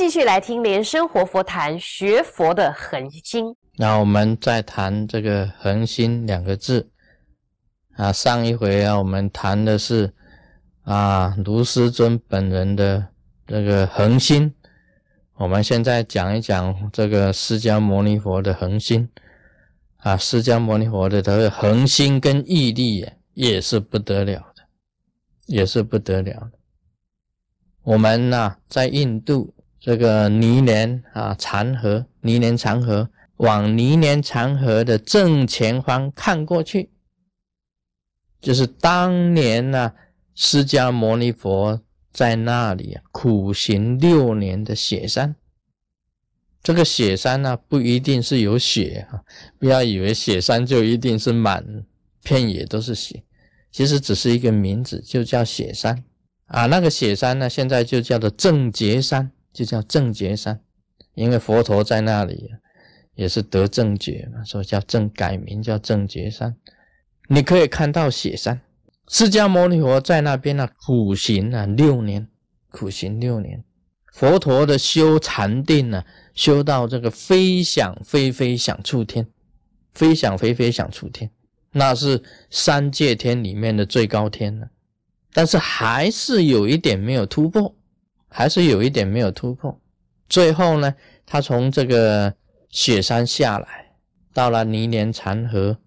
继续来听莲生活佛谈学佛的恒心。那我们再谈这个“恒心”两个字啊。上一回啊，我们谈的是啊，卢师尊本人的这个恒心。我们现在讲一讲这个释迦牟尼佛的恒心啊。释迦牟尼佛的这个恒心跟毅力也是不得了的，也是不得了的。我们呢，在印度这个泥莲啊长河，泥莲长河，往泥莲长河的正前方看过去，就是当年呢，释迦牟尼佛在那里啊苦行六年的雪山。这个雪山呢，不一定是有雪啊，不要以为雪山就一定是满片野都是雪，其实只是一个名字，就叫雪山。啊，那个雪山呢，现在就叫做正觉山，就叫正觉山，因为佛陀在那里也是得正觉嘛，所以叫正改名叫正觉山。你可以看到雪山，释迦牟尼佛在那边呢苦行啊六年，苦行六年，佛陀的修禅定呢，修到这个非想飞飞想出天，非想飞飞想出天，那是三界天里面的最高天了。但是还是有一点没有突破，还是有一点没有突破。最后呢，他从这个雪山下来，到了泥莲禅河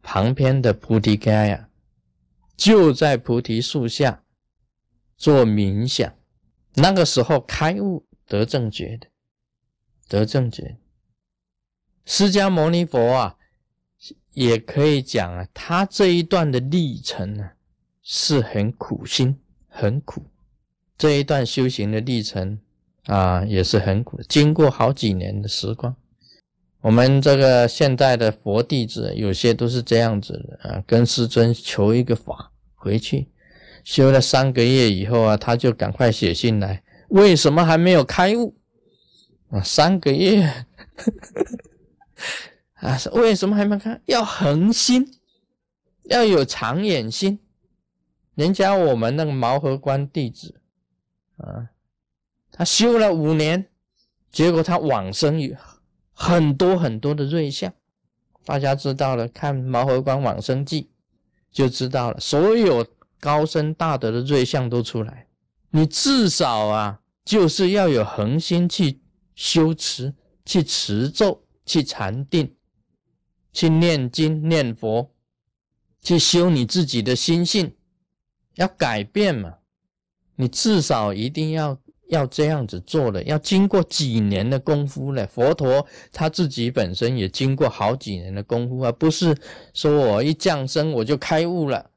旁边的菩提伽呀，就在菩提树下做冥想。那个时候开悟得正觉的，得正觉。释迦牟尼佛啊，也可以讲啊，他这一段的历程呢。是很苦心，很苦。这一段修行的历程啊，也是很苦。经过好几年的时光，我们这个现在的佛弟子，有些都是这样子的啊，跟师尊求一个法，回去修了三个月以后啊，他就赶快写信来，为什么还没有开悟啊？三个月 啊，为什么还没开？要恒心，要有长远心。人家我们那个毛河关弟子，啊，他修了五年，结果他往生有很多很多的瑞相，大家知道了，看毛和光往生记就知道了，所有高深大德的瑞相都出来。你至少啊，就是要有恒心去修持、去持咒、去禅定、去念经念佛、去修你自己的心性。要改变嘛？你至少一定要要这样子做的，要经过几年的功夫了。佛陀他自己本身也经过好几年的功夫啊，不是说我一降生我就开悟了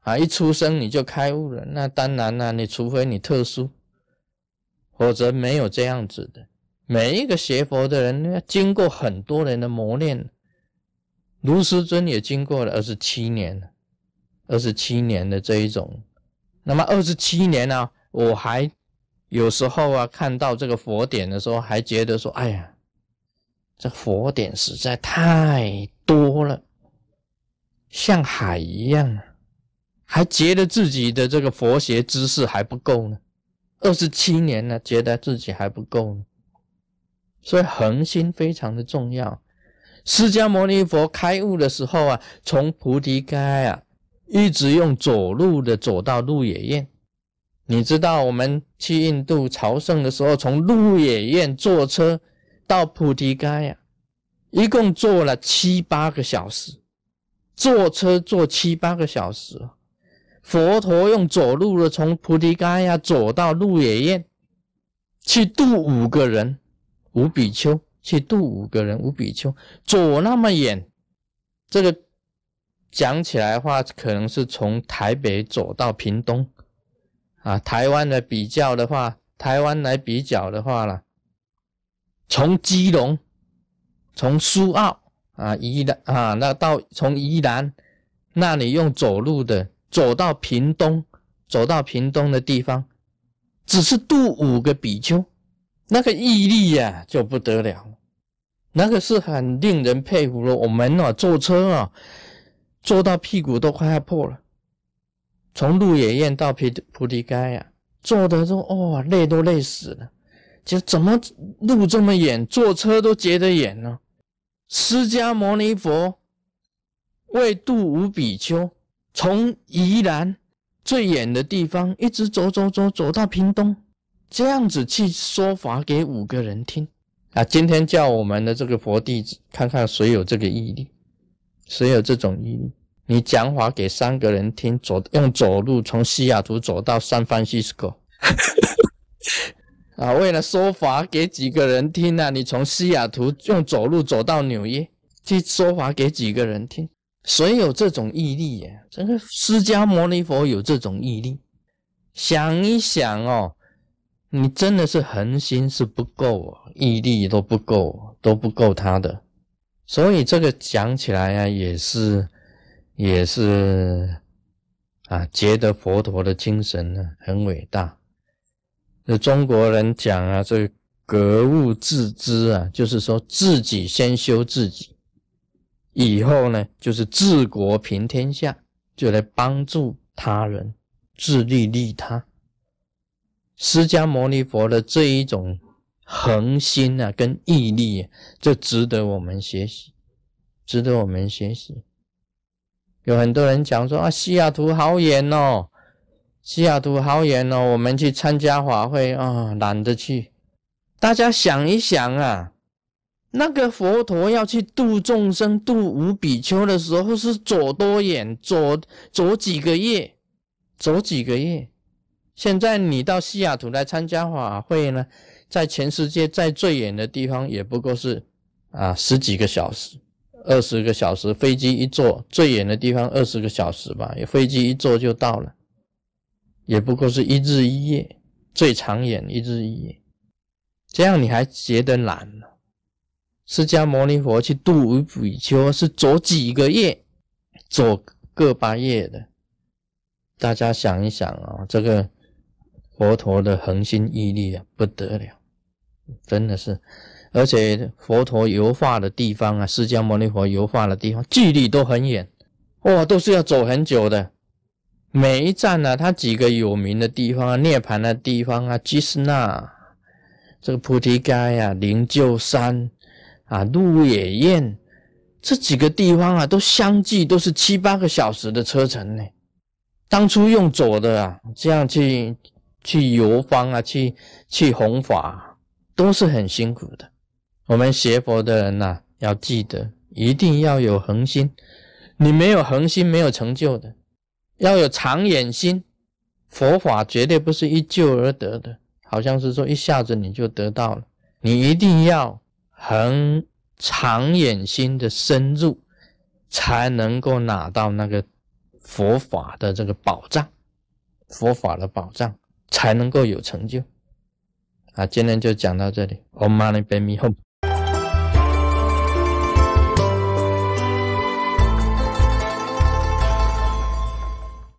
啊，一出生你就开悟了。那当然了，你除非你特殊，否则没有这样子的。每一个学佛的人要经过很多人的磨练，卢师尊也经过了二十七年。二十七年的这一种，那么二十七年呢，我还有时候啊，看到这个佛典的时候，还觉得说，哎呀，这佛典实在太多了，像海一样，还觉得自己的这个佛学知识还不够呢。二十七年呢，觉得自己还不够呢，所以恒心非常的重要。释迦牟尼佛开悟的时候啊，从菩提伽啊。一直用走路的走到鹿野苑，你知道我们去印度朝圣的时候，从鹿野苑坐车到菩提伽呀，一共坐了七八个小时，坐车坐七八个小时。佛陀用走路的从菩提伽呀走到鹿野苑，去度五个人，五比丘去度五个人，五比丘走那么远，这个。讲起来的话，可能是从台北走到屏东，啊，台湾的比较的话，台湾来比较的话了，从基隆，从苏澳啊，宜兰啊，那到从宜兰那里用走路的走到屏东，走到屏东的地方，只是渡五个比丘，那个毅力呀就不得了，那个是很令人佩服的。我们啊，坐车啊。坐到屁股都快要破了，从鹿野苑到菩菩提伽呀，坐的都哦累都累死了。就怎么路这么远，坐车都觉得远呢？释迦牟尼佛为度无比丘，从宜兰最远的地方一直走走走走到屏东，这样子去说法给五个人听啊！今天叫我们的这个佛弟子看看谁有这个毅力，谁有这种毅力？你讲法给三个人听，走用走路从西雅图走到三藩西斯科。啊，为了说法给几个人听啊？你从西雅图用走路走到纽约去说法给几个人听？谁有这种毅力呀？这个释迦牟尼佛有这种毅力。想一想哦，你真的是恒心是不够哦，毅力都不够，都不够他的。所以这个讲起来啊，也是也是啊，觉得佛陀的精神呢很伟大。那中国人讲啊，这格物致知啊，就是说自己先修自己，以后呢就是治国平天下，就来帮助他人，自利利他。释迦牟尼佛的这一种恒心啊，跟毅力，就值得我们学习，值得我们学习。有很多人讲说啊，西雅图好远哦。西雅图好远哦，我们去参加法会啊，懒得去。大家想一想啊，那个佛陀要去度众生、度无比丘的时候，是走多远？走走几个月？走几个月？现在你到西雅图来参加法会呢，在全世界在最远的地方，也不过是啊十几个小时、二十个小时，飞机一坐，最远的地方二十个小时吧，飞机一坐就到了。也不过是一日一夜，最长远一日一夜，这样你还觉得难呢？释迦牟尼佛去度比丘是走几个月，走个把月的。大家想一想啊，这个佛陀的恒心毅力啊，不得了，真的是。而且佛陀游化的地方啊，释迦牟尼佛游化的地方，距离都很远，哇，都是要走很久的。每一站呢，它几个有名的地方啊，涅盘的地方啊，基斯那，这个菩提盖啊，灵鹫山啊，鹿野苑，这几个地方啊，都相继都是七八个小时的车程呢。当初用走的啊，这样去去游方啊，去去弘法，都是很辛苦的。我们学佛的人呐，要记得一定要有恒心，你没有恒心，没有成就的。要有长远心，佛法绝对不是一就而得的，好像是说一下子你就得到了。你一定要恒长远心的深入，才能够拿到那个佛法的这个保障，佛法的保障才能够有成就。啊，今天就讲到这里，Om Mani Padme Hum。